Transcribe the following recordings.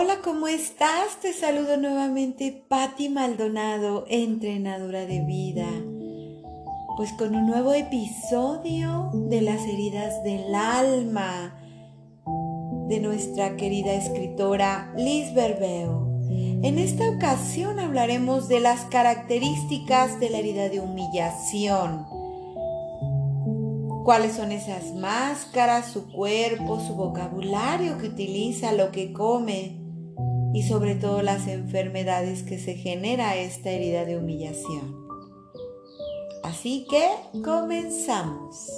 Hola, ¿cómo estás? Te saludo nuevamente Patti Maldonado, entrenadora de vida. Pues con un nuevo episodio de las heridas del alma de nuestra querida escritora Liz Berbeo. En esta ocasión hablaremos de las características de la herida de humillación cuáles son esas máscaras, su cuerpo, su vocabulario que utiliza, lo que come y sobre todo las enfermedades que se genera esta herida de humillación. Así que comenzamos.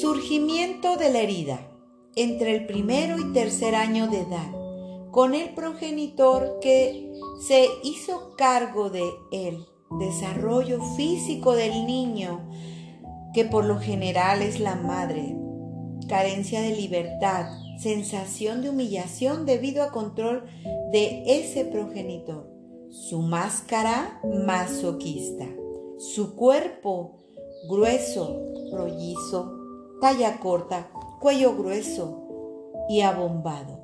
Surgimiento de la herida entre el primero y tercer año de edad, con el progenitor que se hizo cargo de él desarrollo físico del niño, que por lo general es la madre, carencia de libertad, sensación de humillación debido a control de ese progenitor, su máscara masoquista, su cuerpo grueso, rollizo, talla corta, cuello grueso y abombado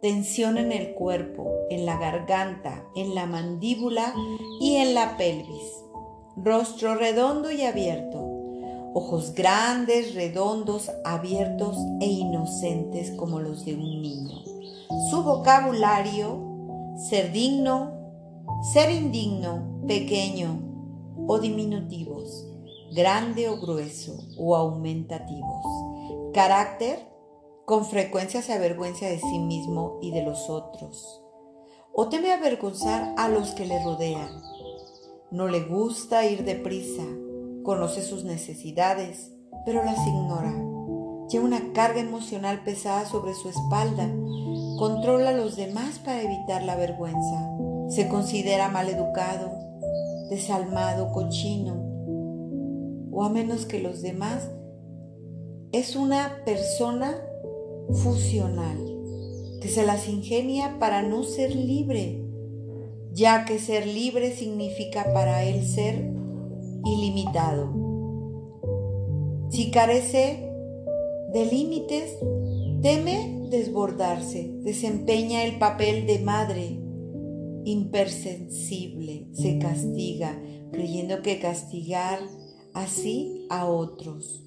tensión en el cuerpo, en la garganta, en la mandíbula y en la pelvis. Rostro redondo y abierto. Ojos grandes, redondos, abiertos e inocentes como los de un niño. Su vocabulario, ser digno, ser indigno, pequeño o diminutivos, grande o grueso o aumentativos. Carácter, con frecuencia se avergüenza de sí mismo y de los otros, o teme avergonzar a los que le rodean. No le gusta ir deprisa, conoce sus necesidades, pero las ignora. Lleva una carga emocional pesada sobre su espalda, controla a los demás para evitar la vergüenza. Se considera mal educado, desalmado, cochino, o a menos que los demás, es una persona fusional, que se las ingenia para no ser libre, ya que ser libre significa para él ser ilimitado. Si carece de límites, teme desbordarse, desempeña el papel de madre, impersensible, se castiga, creyendo que castigar así a otros.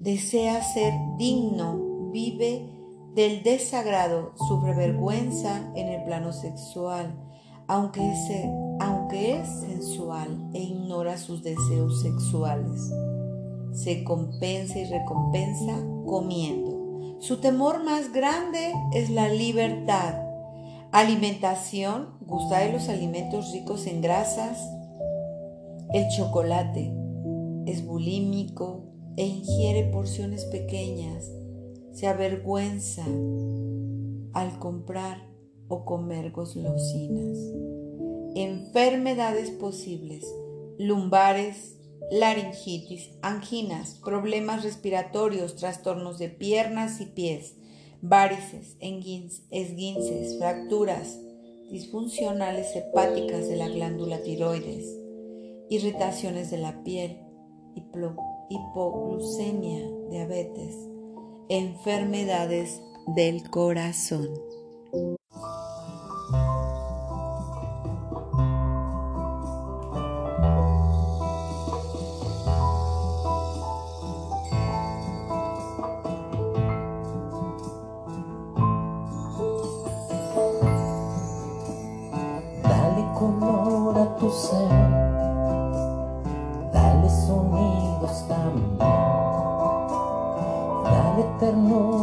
Desea ser digno vive del desagrado, sufre vergüenza en el plano sexual, aunque es, aunque es sensual e ignora sus deseos sexuales. Se compensa y recompensa comiendo. Su temor más grande es la libertad. Alimentación, gusta de los alimentos ricos en grasas. El chocolate es bulímico e ingiere porciones pequeñas se avergüenza al comprar o comer golosinas. Enfermedades posibles, lumbares, laringitis, anginas, problemas respiratorios, trastornos de piernas y pies, varices, esguinces, fracturas, disfuncionales hepáticas de la glándula tiroides, irritaciones de la piel, hipoglucemia, diabetes, enfermedades del corazón. Oh.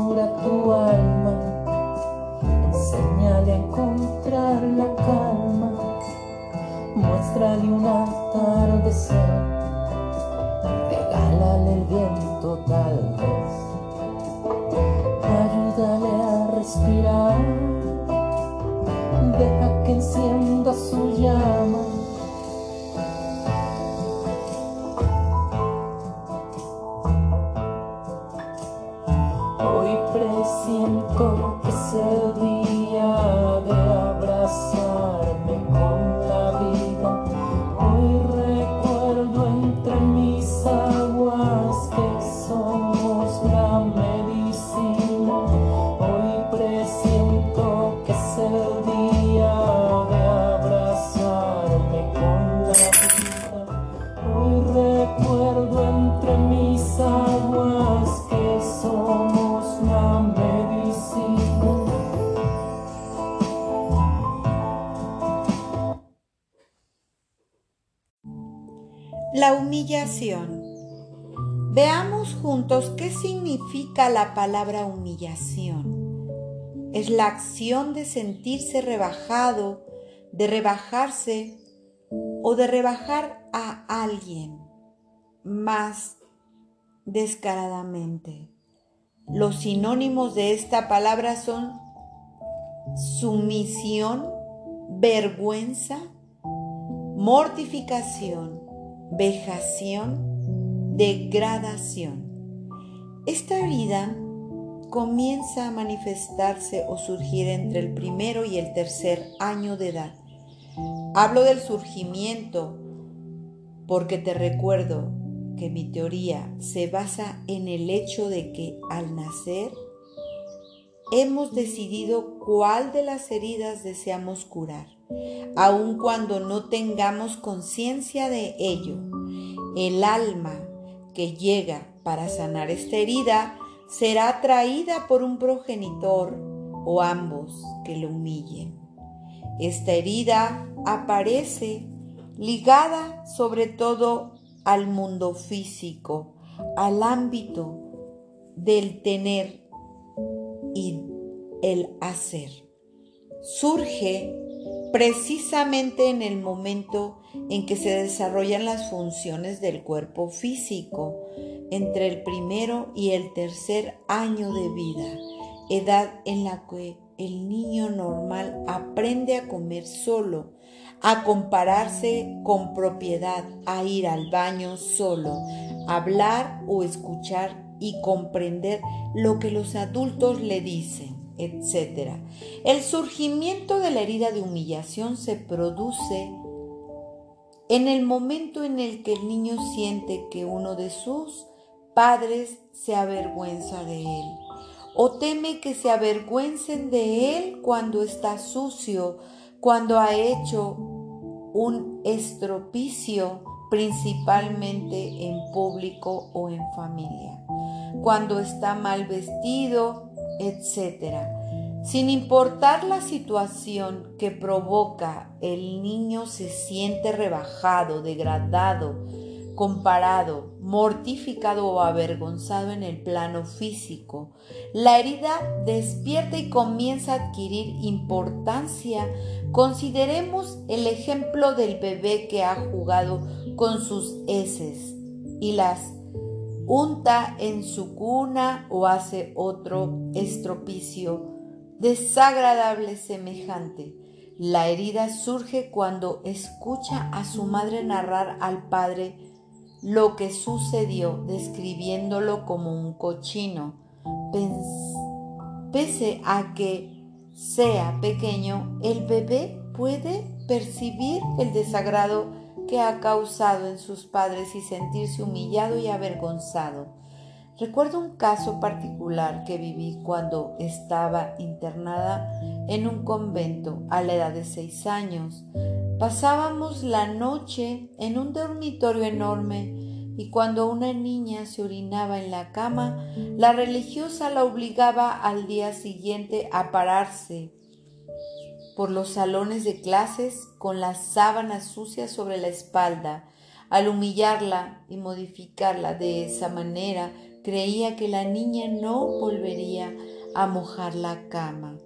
La palabra humillación. Es la acción de sentirse rebajado, de rebajarse o de rebajar a alguien más descaradamente. Los sinónimos de esta palabra son sumisión, vergüenza, mortificación, vejación, degradación. Esta herida comienza a manifestarse o surgir entre el primero y el tercer año de edad. Hablo del surgimiento porque te recuerdo que mi teoría se basa en el hecho de que al nacer hemos decidido cuál de las heridas deseamos curar, aun cuando no tengamos conciencia de ello. El alma que llega para sanar esta herida será atraída por un progenitor o ambos que lo humillen. Esta herida aparece ligada sobre todo al mundo físico, al ámbito del tener y el hacer. Surge precisamente en el momento en que se desarrollan las funciones del cuerpo físico, entre el primero y el tercer año de vida, edad en la que el niño normal aprende a comer solo, a compararse con propiedad, a ir al baño solo, hablar o escuchar y comprender lo que los adultos le dicen, etc. El surgimiento de la herida de humillación se produce en el momento en el que el niño siente que uno de sus padres se avergüenza de él o teme que se avergüencen de él cuando está sucio, cuando ha hecho un estropicio principalmente en público o en familia, cuando está mal vestido, etc. Sin importar la situación que provoca, el niño se siente rebajado, degradado, comparado, mortificado o avergonzado en el plano físico. La herida despierta y comienza a adquirir importancia. Consideremos el ejemplo del bebé que ha jugado con sus heces y las unta en su cuna o hace otro estropicio desagradable semejante. La herida surge cuando escucha a su madre narrar al padre lo que sucedió describiéndolo como un cochino. Pese a que sea pequeño, el bebé puede percibir el desagrado que ha causado en sus padres y sentirse humillado y avergonzado. Recuerdo un caso particular que viví cuando estaba internada en un convento a la edad de seis años. Pasábamos la noche en un dormitorio enorme y cuando una niña se orinaba en la cama, la religiosa la obligaba al día siguiente a pararse por los salones de clases con las sábanas sucias sobre la espalda. Al humillarla y modificarla de esa manera, creía que la niña no volvería a mojar la cama.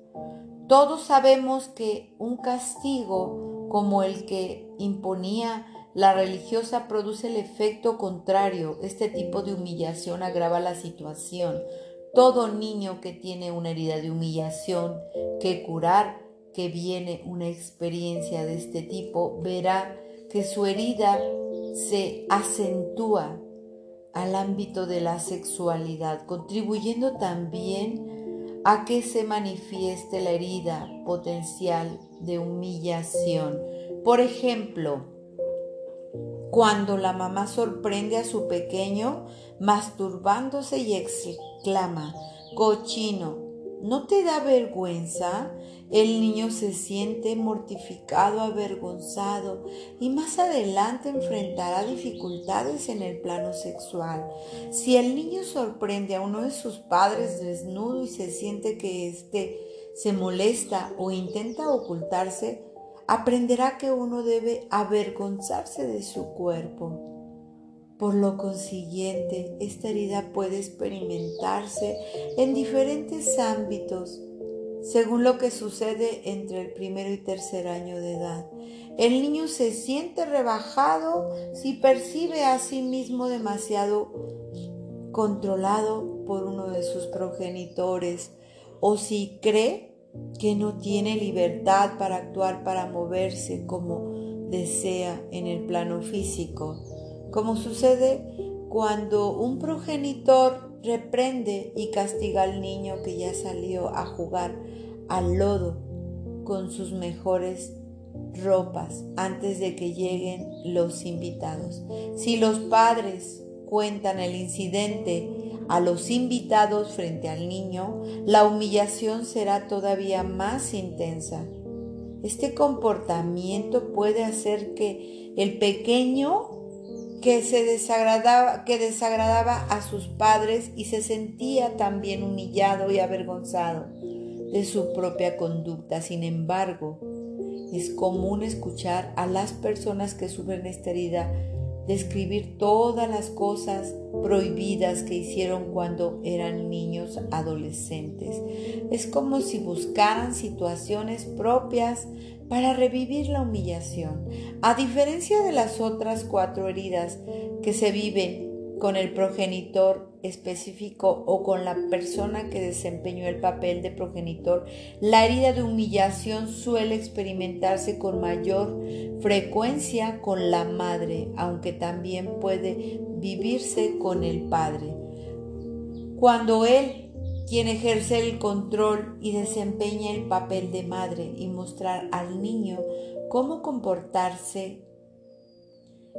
Todos sabemos que un castigo como el que imponía la religiosa produce el efecto contrario. Este tipo de humillación agrava la situación. Todo niño que tiene una herida de humillación que curar, que viene una experiencia de este tipo, verá que su herida se acentúa al ámbito de la sexualidad, contribuyendo también a que se manifieste la herida potencial de humillación. Por ejemplo, cuando la mamá sorprende a su pequeño masturbándose y exclama, cochino, ¿no te da vergüenza? El niño se siente mortificado, avergonzado y más adelante enfrentará dificultades en el plano sexual. Si el niño sorprende a uno de sus padres desnudo y se siente que éste se molesta o intenta ocultarse, aprenderá que uno debe avergonzarse de su cuerpo. Por lo consiguiente, esta herida puede experimentarse en diferentes ámbitos, según lo que sucede entre el primero y tercer año de edad. El niño se siente rebajado si percibe a sí mismo demasiado controlado por uno de sus progenitores o si cree que no tiene libertad para actuar, para moverse como desea en el plano físico como sucede cuando un progenitor reprende y castiga al niño que ya salió a jugar al lodo con sus mejores ropas antes de que lleguen los invitados. Si los padres cuentan el incidente a los invitados frente al niño, la humillación será todavía más intensa. Este comportamiento puede hacer que el pequeño que se desagradaba, que desagradaba a sus padres y se sentía también humillado y avergonzado de su propia conducta. Sin embargo, es común escuchar a las personas que sufren esta herida describir todas las cosas prohibidas que hicieron cuando eran niños adolescentes. Es como si buscaran situaciones propias para revivir la humillación. A diferencia de las otras cuatro heridas que se viven con el progenitor específico o con la persona que desempeñó el papel de progenitor, la herida de humillación suele experimentarse con mayor frecuencia con la madre, aunque también puede vivirse con el padre. Cuando él quien ejerce el control y desempeña el papel de madre y mostrar al niño cómo comportarse,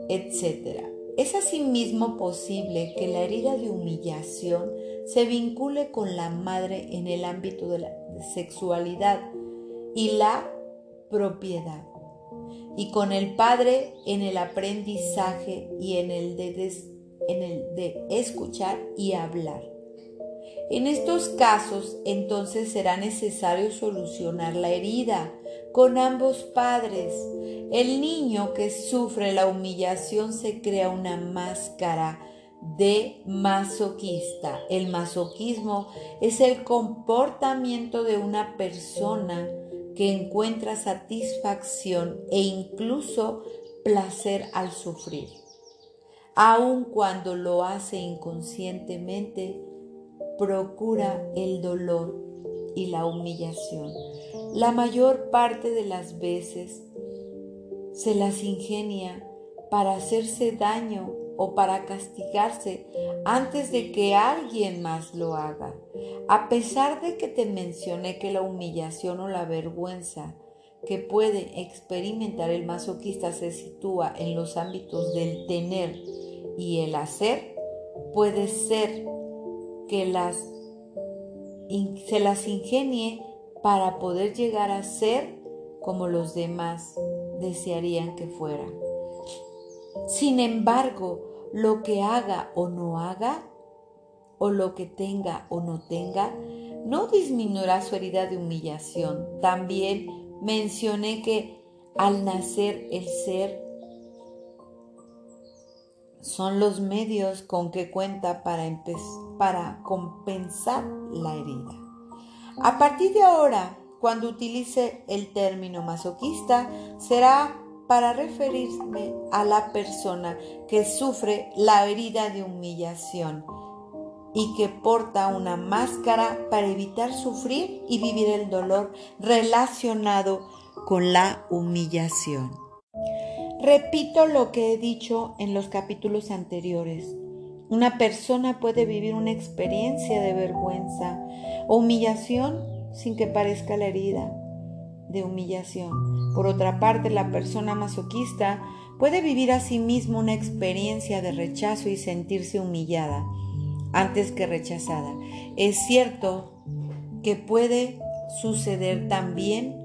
etc. Es asimismo posible que la herida de humillación se vincule con la madre en el ámbito de la sexualidad y la propiedad, y con el padre en el aprendizaje y en el de, en el de escuchar y hablar. En estos casos, entonces será necesario solucionar la herida con ambos padres. El niño que sufre la humillación se crea una máscara de masoquista. El masoquismo es el comportamiento de una persona que encuentra satisfacción e incluso placer al sufrir. Aun cuando lo hace inconscientemente, procura el dolor y la humillación. La mayor parte de las veces se las ingenia para hacerse daño o para castigarse antes de que alguien más lo haga. A pesar de que te mencioné que la humillación o la vergüenza que puede experimentar el masoquista se sitúa en los ámbitos del tener y el hacer, puede ser que las, se las ingenie para poder llegar a ser como los demás desearían que fueran. Sin embargo, lo que haga o no haga, o lo que tenga o no tenga, no disminuirá su herida de humillación. También mencioné que al nacer el ser son los medios con que cuenta para, compensar la herida. A partir de ahora, cuando utilice el término masoquista, será para referirme a la persona que sufre la herida de humillación y que porta una máscara para evitar sufrir y vivir el dolor relacionado con la humillación. Repito lo que he dicho en los capítulos anteriores. Una persona puede vivir una experiencia de vergüenza o humillación sin que parezca la herida de humillación. Por otra parte, la persona masoquista puede vivir a sí mismo una experiencia de rechazo y sentirse humillada antes que rechazada. Es cierto que puede suceder también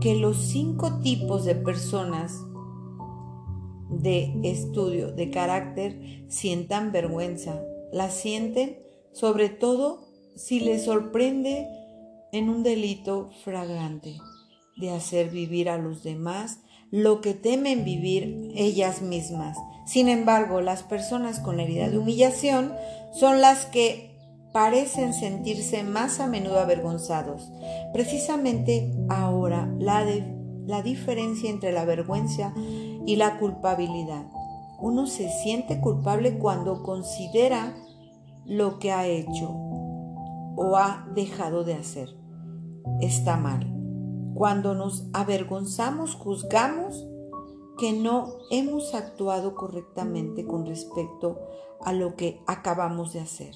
que los cinco tipos de personas de estudio de carácter sientan vergüenza. La sienten sobre todo si les sorprende en un delito fragrante de hacer vivir a los demás lo que temen vivir ellas mismas. Sin embargo, las personas con herida de humillación son las que parecen sentirse más a menudo avergonzados. Precisamente ahora la, la diferencia entre la vergüenza y la culpabilidad. Uno se siente culpable cuando considera lo que ha hecho o ha dejado de hacer. Está mal. Cuando nos avergonzamos, juzgamos que no hemos actuado correctamente con respecto a lo que acabamos de hacer.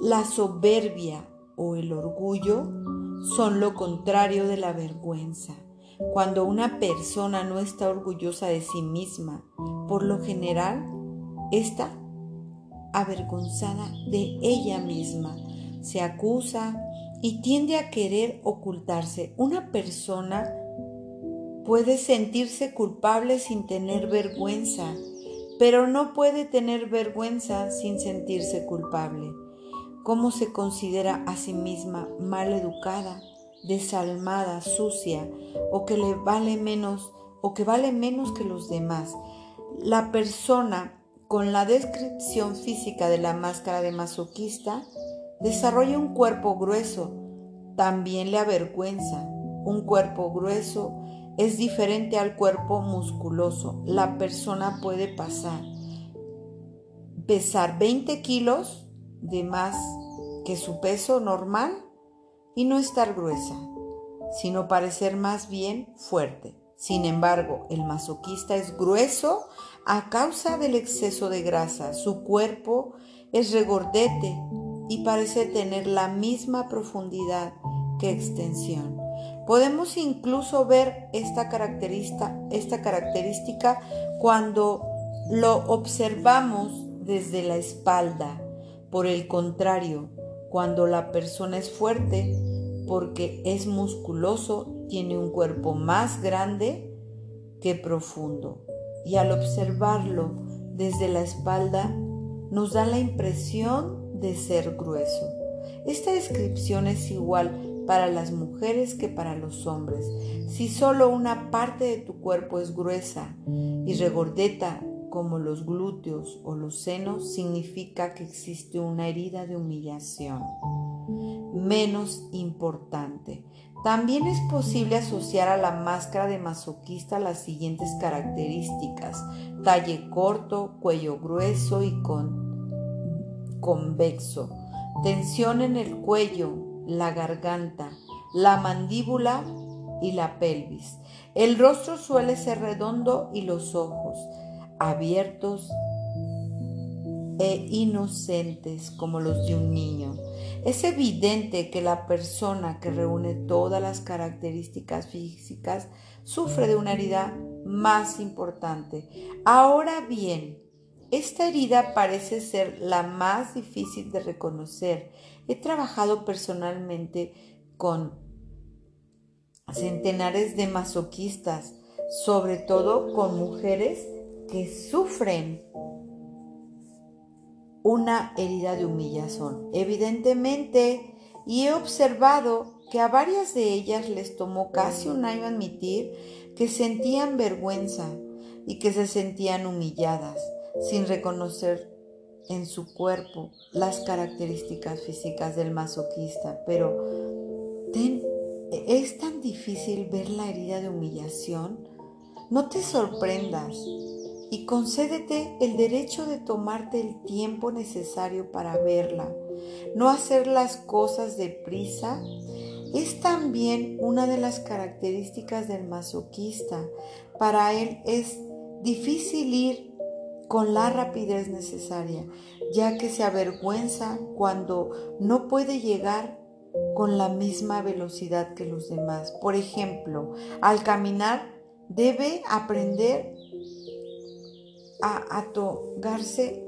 La soberbia o el orgullo son lo contrario de la vergüenza. Cuando una persona no está orgullosa de sí misma, por lo general está avergonzada de ella misma, se acusa y tiende a querer ocultarse. Una persona puede sentirse culpable sin tener vergüenza, pero no puede tener vergüenza sin sentirse culpable. ¿Cómo se considera a sí misma mal educada, desalmada, sucia o que le vale menos o que vale menos que los demás? La persona con la descripción física de la máscara de masoquista desarrolla un cuerpo grueso, también le avergüenza. Un cuerpo grueso es diferente al cuerpo musculoso. La persona puede pasar, pesar 20 kilos de más que su peso normal y no estar gruesa, sino parecer más bien fuerte. Sin embargo, el masoquista es grueso a causa del exceso de grasa. Su cuerpo es regordete y parece tener la misma profundidad que extensión. Podemos incluso ver esta característica, esta característica cuando lo observamos desde la espalda. Por el contrario, cuando la persona es fuerte, porque es musculoso, tiene un cuerpo más grande que profundo. Y al observarlo desde la espalda, nos da la impresión de ser grueso. Esta descripción es igual para las mujeres que para los hombres. Si solo una parte de tu cuerpo es gruesa y regordeta como los glúteos o los senos, significa que existe una herida de humillación. Menos importante. También es posible asociar a la máscara de masoquista las siguientes características. Talle corto, cuello grueso y con, convexo. Tensión en el cuello, la garganta, la mandíbula y la pelvis. El rostro suele ser redondo y los ojos abiertos e inocentes como los de un niño. Es evidente que la persona que reúne todas las características físicas sufre de una herida más importante. Ahora bien, esta herida parece ser la más difícil de reconocer. He trabajado personalmente con centenares de masoquistas, sobre todo con mujeres que sufren una herida de humillación. Evidentemente, y he observado que a varias de ellas les tomó casi un año admitir que sentían vergüenza y que se sentían humilladas sin reconocer en su cuerpo las características físicas del masoquista, pero es tan difícil ver la herida de humillación. No te sorprendas y concédete el derecho de tomarte el tiempo necesario para verla. No hacer las cosas deprisa es también una de las características del masoquista. Para él es difícil ir con la rapidez necesaria, ya que se avergüenza cuando no puede llegar con la misma velocidad que los demás. Por ejemplo, al caminar debe aprender a atogarse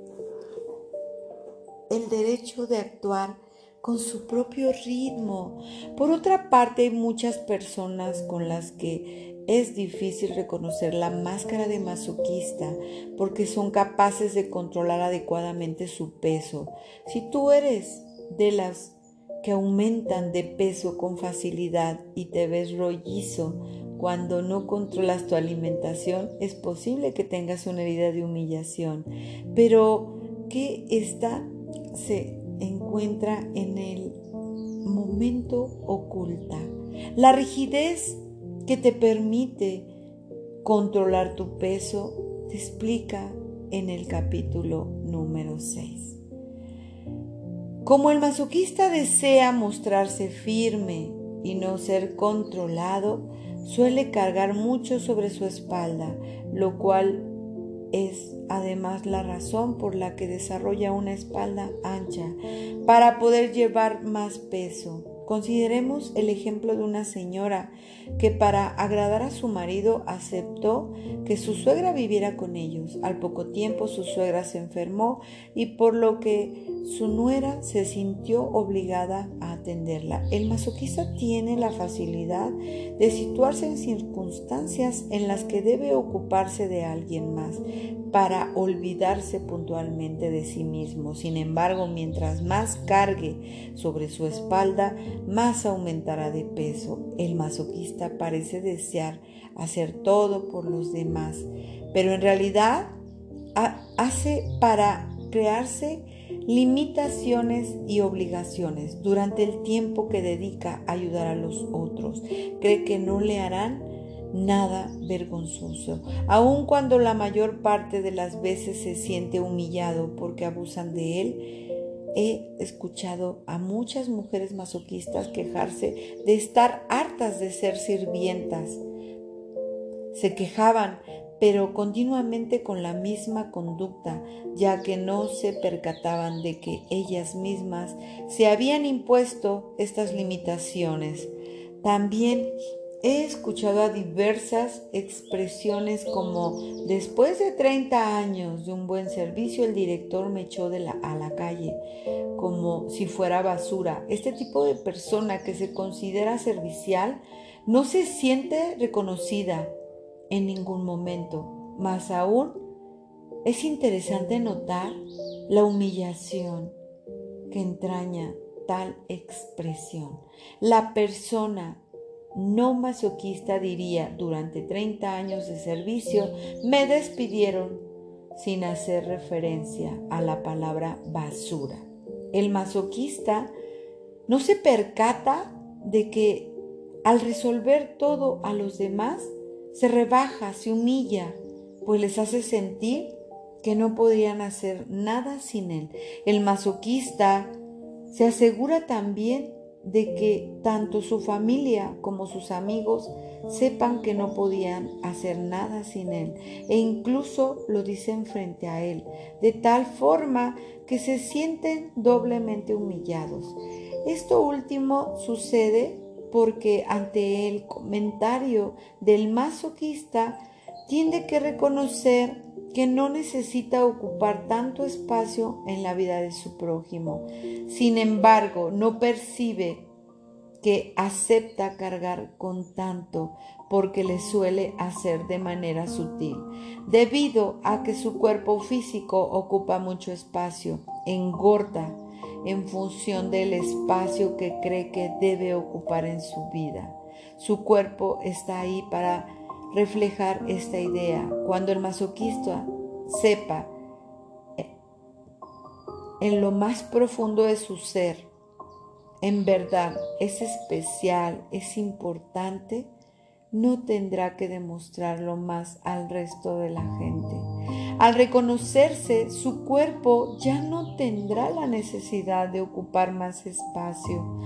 el derecho de actuar con su propio ritmo. Por otra parte, hay muchas personas con las que es difícil reconocer la máscara de masoquista porque son capaces de controlar adecuadamente su peso. Si tú eres de las que aumentan de peso con facilidad y te ves rollizo, cuando no controlas tu alimentación, es posible que tengas una herida de humillación, pero que esta se encuentra en el momento oculta. La rigidez que te permite controlar tu peso te explica en el capítulo número 6. Como el masoquista desea mostrarse firme y no ser controlado, suele cargar mucho sobre su espalda, lo cual es además la razón por la que desarrolla una espalda ancha para poder llevar más peso. Consideremos el ejemplo de una señora que para agradar a su marido aceptó que su suegra viviera con ellos. Al poco tiempo su suegra se enfermó y por lo que su nuera se sintió obligada a atenderla. El masoquista tiene la facilidad de situarse en circunstancias en las que debe ocuparse de alguien más para olvidarse puntualmente de sí mismo. Sin embargo, mientras más cargue sobre su espalda, más aumentará de peso. El masoquista parece desear hacer todo por los demás, pero en realidad hace para crearse limitaciones y obligaciones durante el tiempo que dedica a ayudar a los otros. Cree que no le harán nada vergonzoso, aun cuando la mayor parte de las veces se siente humillado porque abusan de él. He escuchado a muchas mujeres masoquistas quejarse de estar hartas de ser sirvientas. Se quejaban pero continuamente con la misma conducta, ya que no se percataban de que ellas mismas se habían impuesto estas limitaciones. También he escuchado a diversas expresiones como después de 30 años de un buen servicio el director me echó a la calle como si fuera basura. Este tipo de persona que se considera servicial no se siente reconocida en ningún momento. Más aún, es interesante notar la humillación que entraña tal expresión. La persona no masoquista diría, durante 30 años de servicio me despidieron sin hacer referencia a la palabra basura. El masoquista no se percata de que al resolver todo a los demás, se rebaja, se humilla, pues les hace sentir que no podrían hacer nada sin él. El masoquista se asegura también de que tanto su familia como sus amigos sepan que no podían hacer nada sin él e incluso lo dicen frente a él, de tal forma que se sienten doblemente humillados. Esto último sucede porque ante el comentario del masoquista tiene que reconocer que no necesita ocupar tanto espacio en la vida de su prójimo. Sin embargo, no percibe que acepta cargar con tanto porque le suele hacer de manera sutil, debido a que su cuerpo físico ocupa mucho espacio, engorda, en función del espacio que cree que debe ocupar en su vida. Su cuerpo está ahí para reflejar esta idea. Cuando el masoquista sepa eh, en lo más profundo de su ser, en verdad es especial, es importante, no tendrá que demostrarlo más al resto de la gente. Al reconocerse, su cuerpo ya no tendrá la necesidad de ocupar más espacio.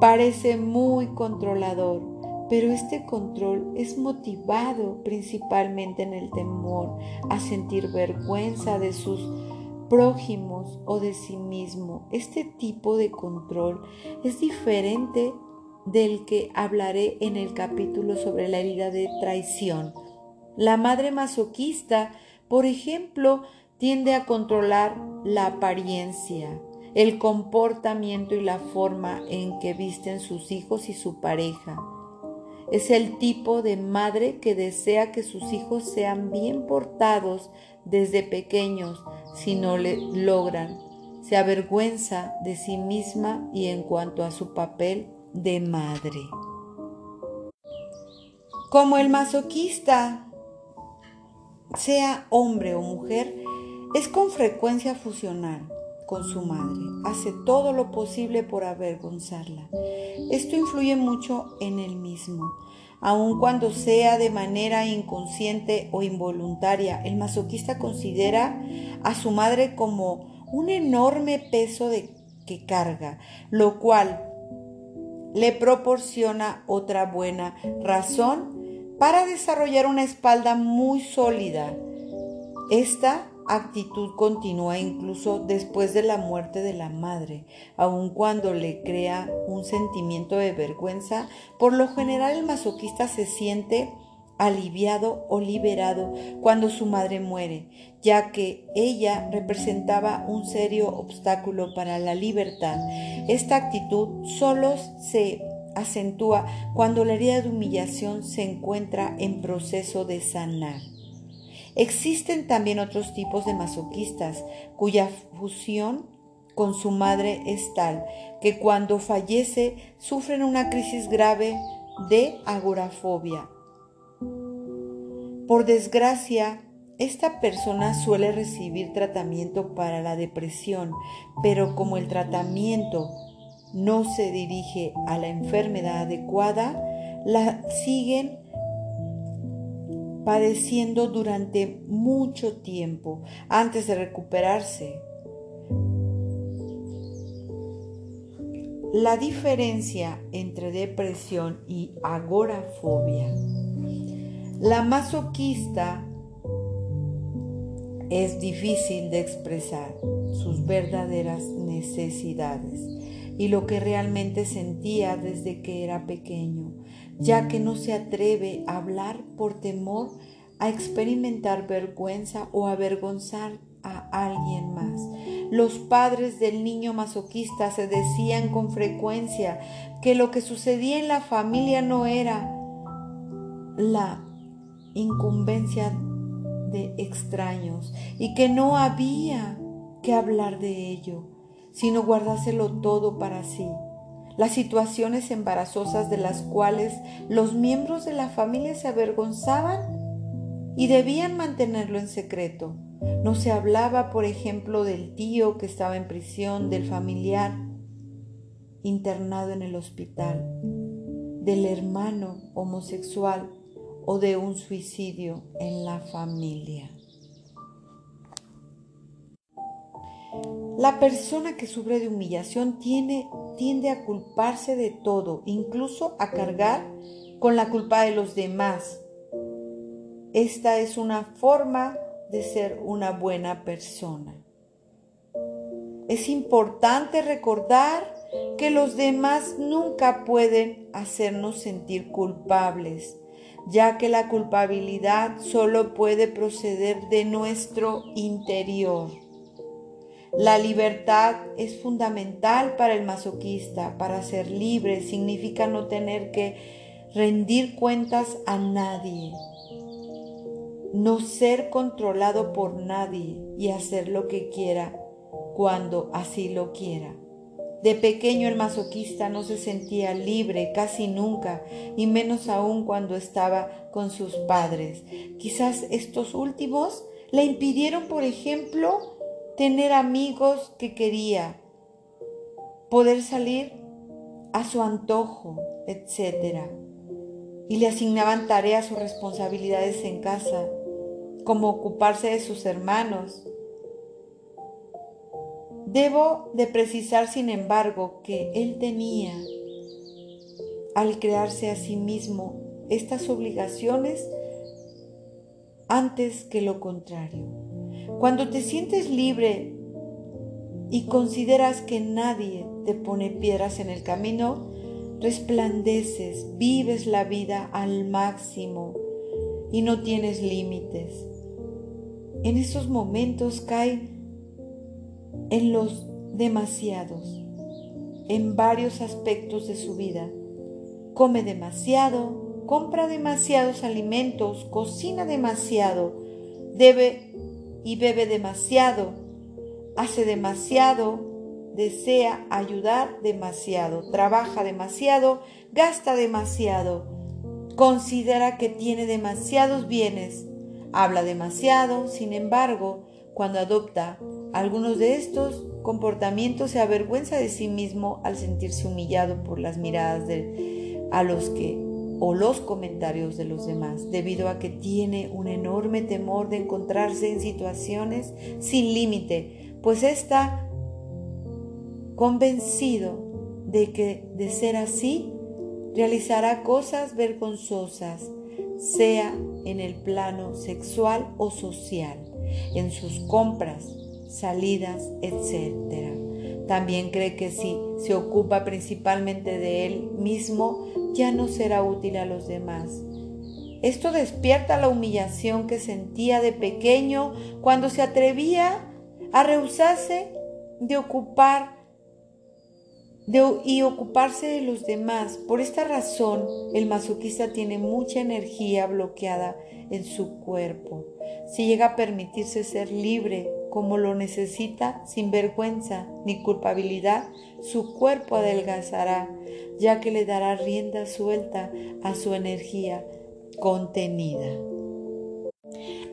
Parece muy controlador, pero este control es motivado principalmente en el temor a sentir vergüenza de sus prójimos o de sí mismo. Este tipo de control es diferente del que hablaré en el capítulo sobre la herida de traición. La madre masoquista, por ejemplo, tiende a controlar la apariencia, el comportamiento y la forma en que visten sus hijos y su pareja. Es el tipo de madre que desea que sus hijos sean bien portados desde pequeños si no le logran. Se avergüenza de sí misma y en cuanto a su papel de madre. Como el masoquista, sea hombre o mujer, es con frecuencia fusional con su madre. Hace todo lo posible por avergonzarla. Esto influye mucho en él mismo. Aun cuando sea de manera inconsciente o involuntaria, el masoquista considera a su madre como un enorme peso de, que carga, lo cual le proporciona otra buena razón para desarrollar una espalda muy sólida. Esta actitud continúa incluso después de la muerte de la madre, aun cuando le crea un sentimiento de vergüenza. Por lo general el masoquista se siente aliviado o liberado cuando su madre muere, ya que ella representaba un serio obstáculo para la libertad. Esta actitud solo se acentúa cuando la herida de humillación se encuentra en proceso de sanar. Existen también otros tipos de masoquistas cuya fusión con su madre es tal que cuando fallece sufren una crisis grave de agorafobia. Por desgracia, esta persona suele recibir tratamiento para la depresión, pero como el tratamiento no se dirige a la enfermedad adecuada, la siguen padeciendo durante mucho tiempo antes de recuperarse. La diferencia entre depresión y agorafobia. La masoquista es difícil de expresar sus verdaderas necesidades y lo que realmente sentía desde que era pequeño ya que no se atreve a hablar por temor a experimentar vergüenza o avergonzar a alguien más. Los padres del niño masoquista se decían con frecuencia que lo que sucedía en la familia no era la incumbencia de extraños y que no había que hablar de ello, sino guardárselo todo para sí las situaciones embarazosas de las cuales los miembros de la familia se avergonzaban y debían mantenerlo en secreto. No se hablaba, por ejemplo, del tío que estaba en prisión, del familiar internado en el hospital, del hermano homosexual o de un suicidio en la familia. La persona que sufre de humillación tiene, tiende a culparse de todo, incluso a cargar con la culpa de los demás. Esta es una forma de ser una buena persona. Es importante recordar que los demás nunca pueden hacernos sentir culpables, ya que la culpabilidad solo puede proceder de nuestro interior. La libertad es fundamental para el masoquista. Para ser libre significa no tener que rendir cuentas a nadie. No ser controlado por nadie y hacer lo que quiera cuando así lo quiera. De pequeño el masoquista no se sentía libre casi nunca, y menos aún cuando estaba con sus padres. Quizás estos últimos le impidieron, por ejemplo, tener amigos que quería, poder salir a su antojo, etc. Y le asignaban tareas o responsabilidades en casa, como ocuparse de sus hermanos. Debo de precisar, sin embargo, que él tenía, al crearse a sí mismo, estas obligaciones antes que lo contrario. Cuando te sientes libre y consideras que nadie te pone piedras en el camino, resplandeces, vives la vida al máximo y no tienes límites. En esos momentos cae en los demasiados, en varios aspectos de su vida. Come demasiado, compra demasiados alimentos, cocina demasiado, debe y bebe demasiado, hace demasiado, desea ayudar demasiado, trabaja demasiado, gasta demasiado. considera que tiene demasiados bienes, habla demasiado, sin embargo, cuando adopta algunos de estos comportamientos se avergüenza de sí mismo al sentirse humillado por las miradas de a los que o los comentarios de los demás, debido a que tiene un enorme temor de encontrarse en situaciones sin límite, pues está convencido de que de ser así realizará cosas vergonzosas, sea en el plano sexual o social, en sus compras, salidas, etc. También cree que si se ocupa principalmente de él mismo, ya no será útil a los demás. Esto despierta la humillación que sentía de pequeño cuando se atrevía a rehusarse de ocupar y ocuparse de los demás. Por esta razón, el masoquista tiene mucha energía bloqueada en su cuerpo. Si llega a permitirse ser libre como lo necesita, sin vergüenza ni culpabilidad, su cuerpo adelgazará, ya que le dará rienda suelta a su energía contenida.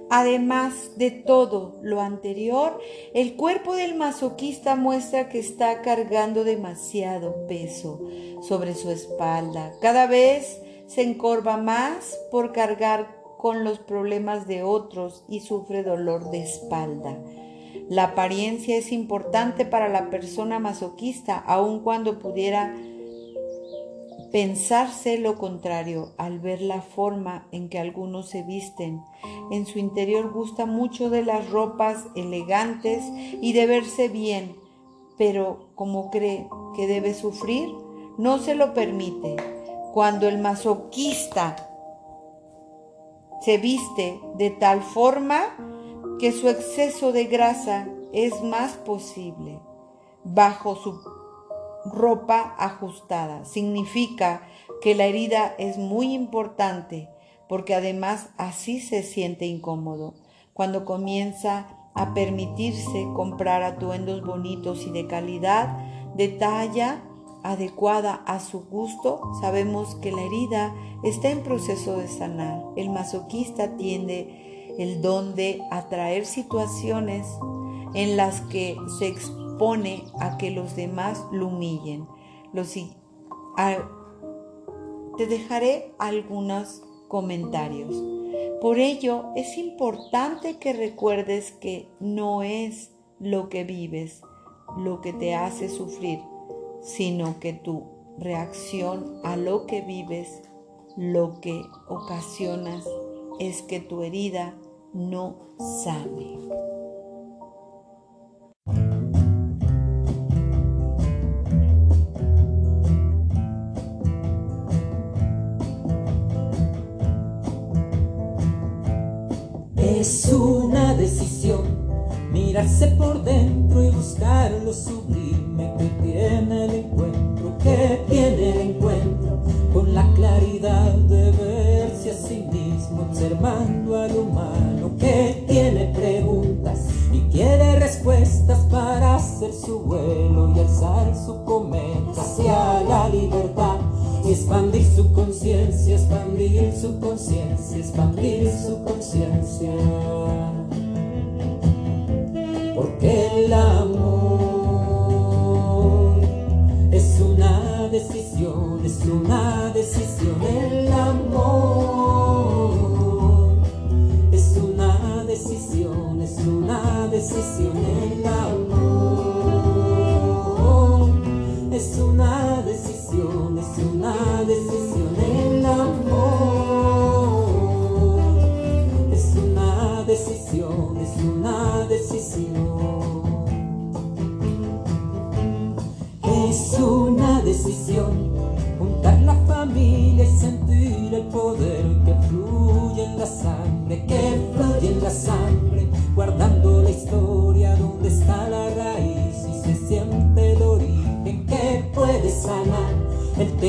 Además de todo lo anterior, el cuerpo del masoquista muestra que está cargando demasiado peso sobre su espalda. Cada vez se encorva más por cargar con los problemas de otros y sufre dolor de espalda. La apariencia es importante para la persona masoquista, aun cuando pudiera pensarse lo contrario al ver la forma en que algunos se visten. En su interior gusta mucho de las ropas elegantes y de verse bien, pero como cree que debe sufrir, no se lo permite. Cuando el masoquista se viste de tal forma que su exceso de grasa es más posible bajo su ropa ajustada. Significa que la herida es muy importante porque además así se siente incómodo. Cuando comienza a permitirse comprar atuendos bonitos y de calidad, de talla adecuada a su gusto, sabemos que la herida está en proceso de sanar. El masoquista tiende el don de atraer situaciones en las que se pone a que los demás lo humillen. te dejaré algunos comentarios. Por ello es importante que recuerdes que no es lo que vives lo que te hace sufrir, sino que tu reacción a lo que vives, lo que ocasionas es que tu herida no sane. Es una decisión mirarse por dentro y buscar lo sublime que tiene el encuentro, que tiene el encuentro con la claridad de verse a sí mismo, observando al humano que tiene preguntas y quiere respuestas para hacer su vuelo y alzar su cometa hacia la libertad expandir su conciencia, expandir su conciencia, expandir su conciencia. Porque el decisión. El amor es una decisión es una decisión el amor. Es una decisión, es una decisión. Es una decisión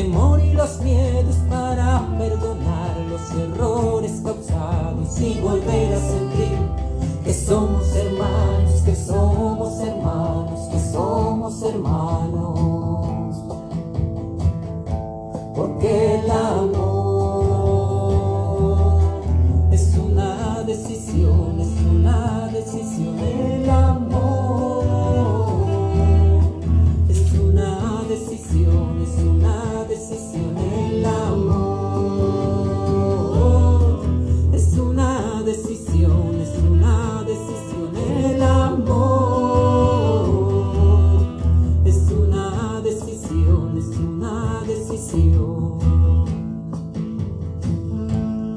temor y los miedos para perdonar los errores causados y volver a sentir que somos